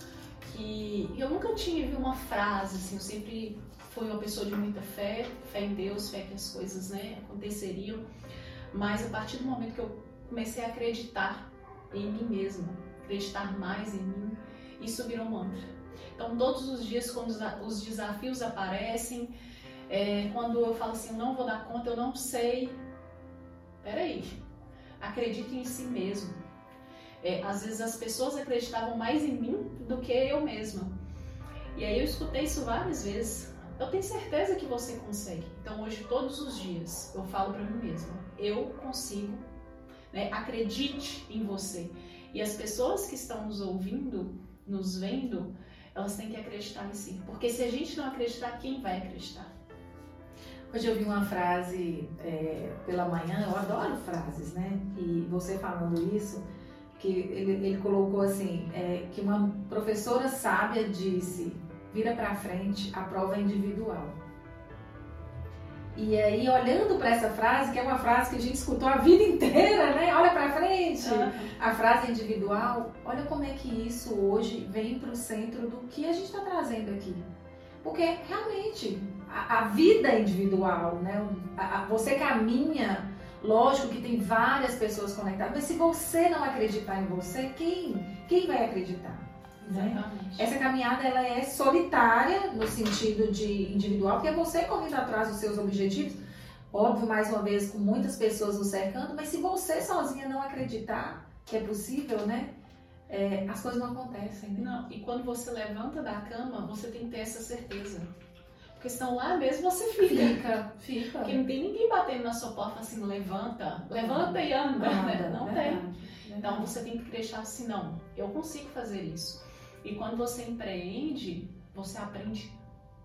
que eu nunca tive uma frase, assim, eu sempre fui uma pessoa de muita fé, fé em Deus, fé que as coisas né, aconteceriam, mas a partir do momento que eu comecei a acreditar em mim mesma, acreditar mais em mim. Isso virou mantra. Então, todos os dias, quando os desafios aparecem, é, quando eu falo assim, não vou dar conta, eu não sei. Peraí, acredite em si mesmo. É, às vezes as pessoas acreditavam mais em mim do que eu mesma. E aí eu escutei isso várias vezes. Eu tenho certeza que você consegue. Então hoje, todos os dias, eu falo para mim mesma: eu consigo né? Acredite em você. E as pessoas que estão nos ouvindo, nos vendo, elas têm que acreditar em si. Porque se a gente não acreditar, quem vai acreditar? Hoje eu vi uma frase é, pela manhã, eu adoro frases, né? E você falando isso, que ele, ele colocou assim, é, que uma professora sábia disse, vira para frente, a prova é individual. E aí, olhando para essa frase, que é uma frase que a gente escutou a vida inteira, né? Olha para frente, uhum. a frase individual. Olha como é que isso hoje vem para o centro do que a gente está trazendo aqui. Porque realmente a, a vida é individual, né? A, a, você caminha, lógico que tem várias pessoas conectadas, mas se você não acreditar em você, quem, quem vai acreditar? Né? Essa caminhada ela é solitária no sentido de individual, porque é você correndo atrás dos seus objetivos. Óbvio, mais uma vez, com muitas pessoas nos cercando, mas se você sozinha não acreditar que é possível, né? é, as coisas não acontecem, né? Não, e quando você levanta da cama, você tem que ter essa certeza. Porque senão lá mesmo você fica. Fica, fica. Porque não tem ninguém batendo na sua porta assim, levanta, levanta e anda, né? Não tem. Então você tem que acreditar assim, não, eu consigo fazer isso. E quando você empreende, você aprende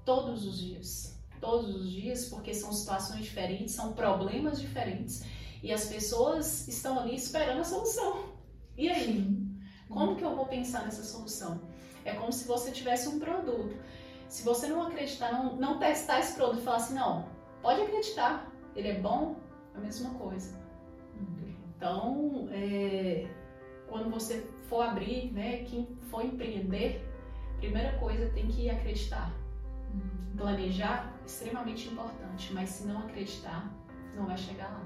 todos os dias. Todos os dias, porque são situações diferentes, são problemas diferentes. E as pessoas estão ali esperando a solução. E aí? Como que eu vou pensar nessa solução? É como se você tivesse um produto. Se você não acreditar, não, não testar esse produto e falar assim, não, pode acreditar, ele é bom, a mesma coisa. Então, é, quando você for abrir, né, quem for empreender, primeira coisa tem que acreditar. Planejar, extremamente importante, mas se não acreditar, não vai chegar lá.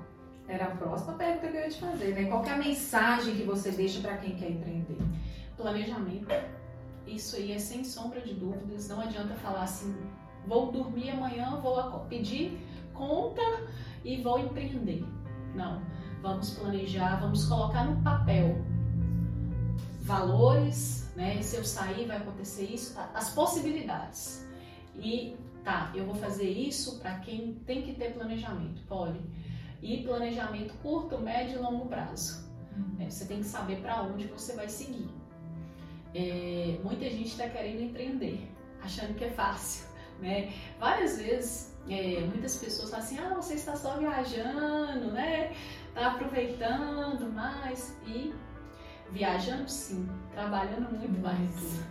Era a próxima pergunta que eu ia te fazer, né? Qual é a mensagem que você deixa para quem quer empreender? Planejamento. Isso aí é sem sombra de dúvidas. Não adianta falar assim, vou dormir amanhã, vou pedir conta e vou empreender. Não. Vamos planejar, vamos colocar no papel valores, né? Se eu sair vai acontecer isso, as possibilidades. E tá, eu vou fazer isso para quem tem que ter planejamento, pode. E planejamento curto, médio e longo prazo. Uhum. É, você tem que saber para onde você vai seguir. É, muita gente está querendo empreender, achando que é fácil, <laughs> né? Várias vezes, é, muitas pessoas falam assim, ah, você está só viajando, né? Tá aproveitando mais e Viajando sim, trabalhando muito mais.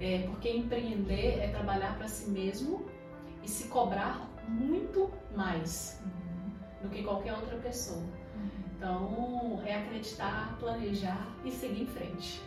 É, porque empreender é trabalhar para si mesmo e se cobrar muito mais do que qualquer outra pessoa. Então, é acreditar, planejar e seguir em frente.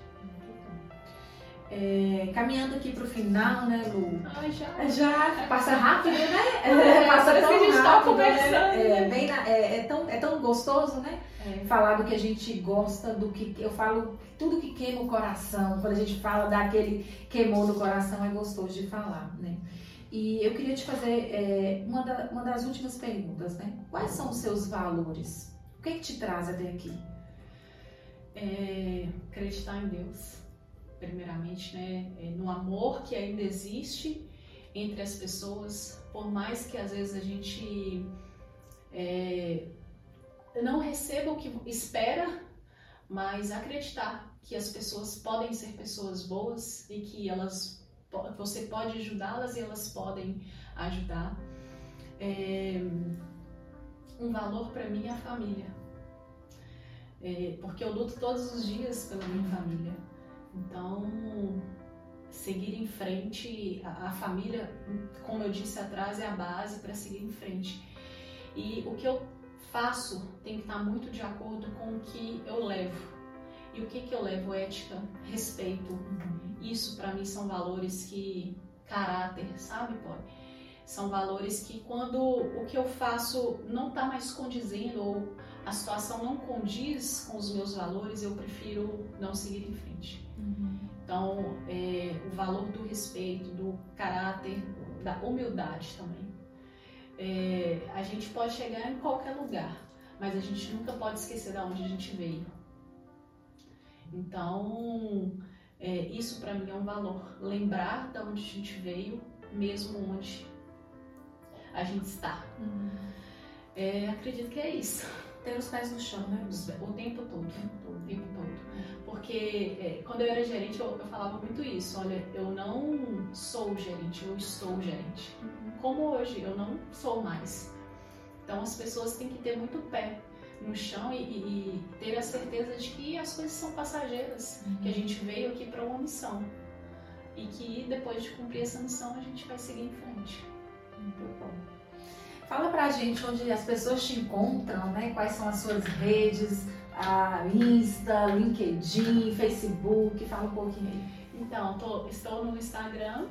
É, caminhando aqui para o final, né, Lu? Ai, já. É, já passa rápido, né? É, passa tão que a gente rápido, tá conversando. Né? É, bem na, é, é, tão, é tão gostoso, né? É. Falar do que a gente gosta, do que eu falo, tudo que queima o coração. Quando a gente fala daquele queimou no coração, é gostoso de falar, né? E eu queria te fazer é, uma, da, uma das últimas perguntas, né? Quais são os seus valores? O que, é que te traz até aqui? É, acreditar em Deus primeiramente, né, é, no amor que ainda existe entre as pessoas, por mais que às vezes a gente é, não receba o que espera, mas acreditar que as pessoas podem ser pessoas boas e que elas você pode ajudá-las e elas podem ajudar. É, um valor para mim é a família, é, porque eu luto todos os dias pela minha família. Então, seguir em frente, a, a família, como eu disse atrás, é a base para seguir em frente. E o que eu faço tem que estar muito de acordo com o que eu levo. E o que, que eu levo? Ética, respeito. Uhum. Isso para mim são valores que. caráter, sabe, pode? São valores que quando o que eu faço não está mais condizendo ou a situação não condiz com os meus valores, eu prefiro não seguir em frente. Uhum. Então, é, o valor do respeito, do caráter, da humildade também. É, a gente pode chegar em qualquer lugar, mas a gente nunca pode esquecer de onde a gente veio. Então, é, isso para mim é um valor. Lembrar de onde a gente veio, mesmo onde a gente está. Uhum. É, acredito que é isso ter os pés no chão, né? O tempo todo. O tempo todo. Porque é, quando eu era gerente, eu, eu, falava muito isso. Olha, eu não sou gerente, eu estou gerente. Uhum. Como hoje, eu não sou mais. Então as pessoas têm que ter muito pé no chão e, e, ter a certeza de que as coisas são passageiras, uhum. que a gente veio aqui para uma missão e que depois de cumprir essa missão a gente vai seguir em frente. Muito bom. Fala pra gente onde as pessoas te encontram, né? Quais são as suas redes, a Insta, LinkedIn, Facebook, fala um pouquinho aí. Então, tô, estou no Instagram,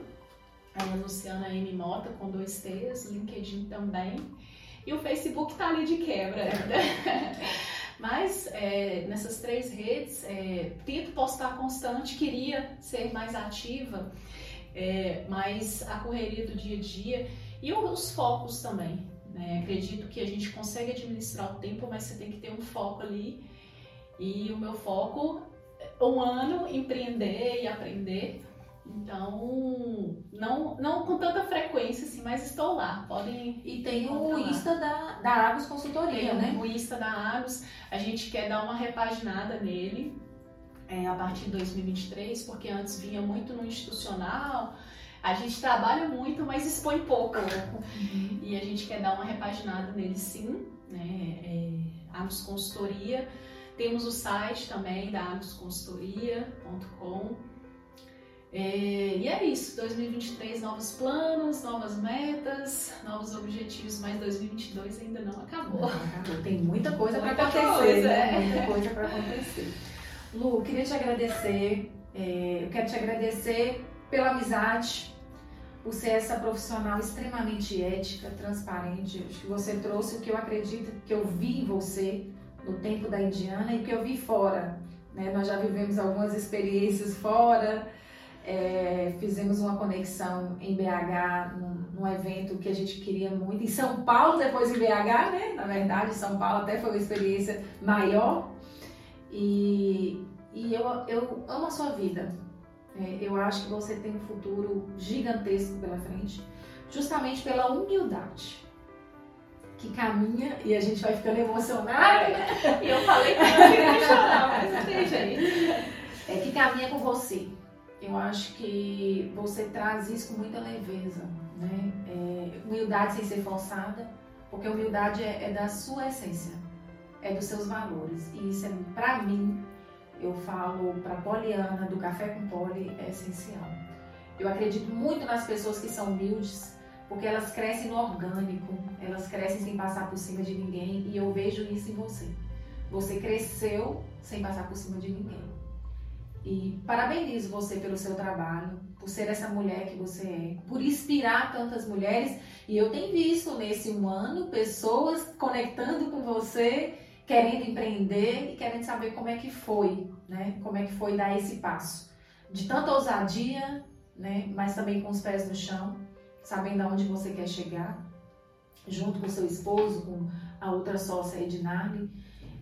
a Luciana M. Mota, com dois T's, LinkedIn também. E o Facebook tá ali de quebra ainda. <laughs> Mas é, nessas três redes, é, tento postar constante, queria ser mais ativa, é, mas a correria do dia a dia e os focos também. Né? Acredito que a gente consegue administrar o tempo, mas você tem que ter um foco ali. E o meu foco um ano empreender e aprender. Então, não, não com tanta frequência, assim, mas estou lá. Podem. E tem o Insta da, da Agos Consultoria, tem né? O Insta da Agos. A gente quer dar uma repaginada nele é, a partir de 2023, porque antes vinha muito no institucional. A gente trabalha muito, mas expõe pouco. Uhum. E a gente quer dar uma repaginada nele sim, né? É, Agos Consultoria. Temos o site também da agosconsultoria.com. É, e é isso, 2023 novos planos, novas metas, novos objetivos, mas 2022 ainda não acabou. Não acabou. Tem muita coisa para acontecer, coisa, né? É. Muita coisa para acontecer. Lu, queria te agradecer, é, eu quero te agradecer pela amizade, por ser essa profissional extremamente ética, transparente. Acho que você trouxe o que eu acredito que eu vi em você no tempo da Indiana e que eu vi fora. Né? Nós já vivemos algumas experiências fora, é, fizemos uma conexão em BH, num, num, evento que a gente queria muito, em São Paulo, depois em BH, né? Na verdade, São Paulo até foi uma experiência maior. E, e eu, eu amo a sua vida. É, eu acho que você tem um futuro gigantesco pela frente, justamente pela humildade que caminha e a gente vai ficando emocionada. É, e eu falei que eu queria chorar, mas não tem jeito. É que caminha com você. Eu acho que você traz isso com muita leveza, né? É, humildade sem ser forçada, porque humildade é, é, da sua essência, é dos seus valores. E isso é, para mim, eu falo para Poliana do Café com Poli, é essencial. Eu acredito muito nas pessoas que são humildes, porque elas crescem no orgânico, elas crescem sem passar por cima de ninguém e eu vejo isso em você. Você cresceu sem passar por cima de ninguém. E parabenizo você pelo seu trabalho, por ser essa mulher que você é, por inspirar tantas mulheres. E eu tenho visto nesse um ano pessoas conectando com você, querendo empreender e querendo saber como é que foi, né? Como é que foi dar esse passo. De tanta ousadia, né? Mas também com os pés no chão, sabendo aonde você quer chegar, junto com seu esposo, com a outra sócia Ednarle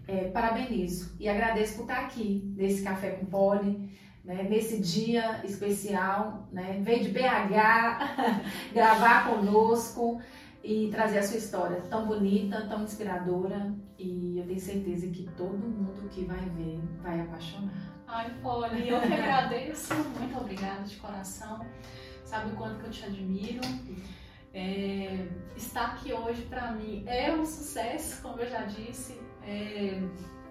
é, parabenizo e agradeço por estar aqui nesse Café com Poli, né, nesse dia especial, né, veio de BH <laughs> gravar conosco e trazer a sua história tão bonita, tão inspiradora. E eu tenho certeza que todo mundo que vai ver vai apaixonar. Ai, Poli, eu que agradeço, muito obrigada de coração, sabe o quanto que eu te admiro. É, estar aqui hoje para mim é um sucesso, como eu já disse, é,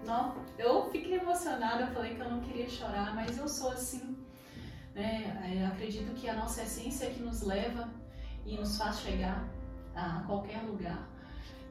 não, eu fiquei emocionada, eu falei que eu não queria chorar, mas eu sou assim. Né? É, acredito que a nossa essência é que nos leva e nos faz chegar a qualquer lugar.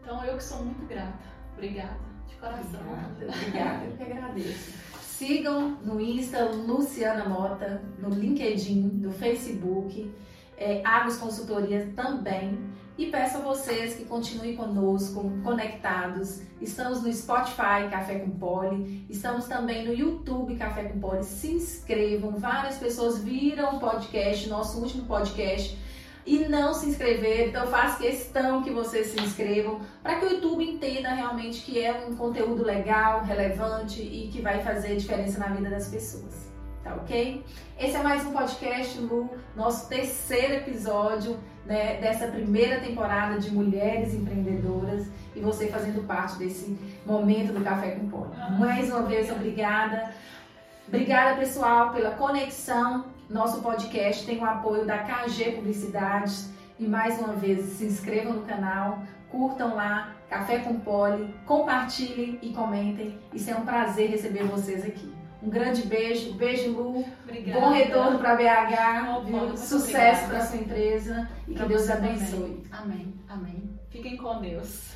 Então eu que sou muito grata. Obrigada, de coração. Obrigada, obrigada eu que agradeço. <laughs> Sigam no Insta Luciana Mota, no LinkedIn, no Facebook, é, Agos Consultoria também. E peço a vocês que continuem conosco, conectados. Estamos no Spotify Café com Poli, estamos também no YouTube Café com Poli. Se inscrevam, várias pessoas viram o podcast, nosso último podcast, e não se inscreveram. Então, faço questão que vocês se inscrevam para que o YouTube entenda realmente que é um conteúdo legal, relevante e que vai fazer diferença na vida das pessoas. Tá ok? Esse é mais um podcast, Lu, nosso terceiro episódio né, dessa primeira temporada de Mulheres Empreendedoras e você fazendo parte desse momento do Café com Poli. Mais uma vez, obrigada. Obrigada, pessoal, pela conexão. Nosso podcast tem o apoio da KG Publicidades. E mais uma vez, se inscrevam no canal, curtam lá, Café com Poli, compartilhem e comentem. Isso é um prazer receber vocês aqui. Um grande beijo, beijo Lu. Obrigada. Bom retorno para BH? Sucesso para sua empresa e que Deus abençoe. Amém. Amém. Fiquem com Deus.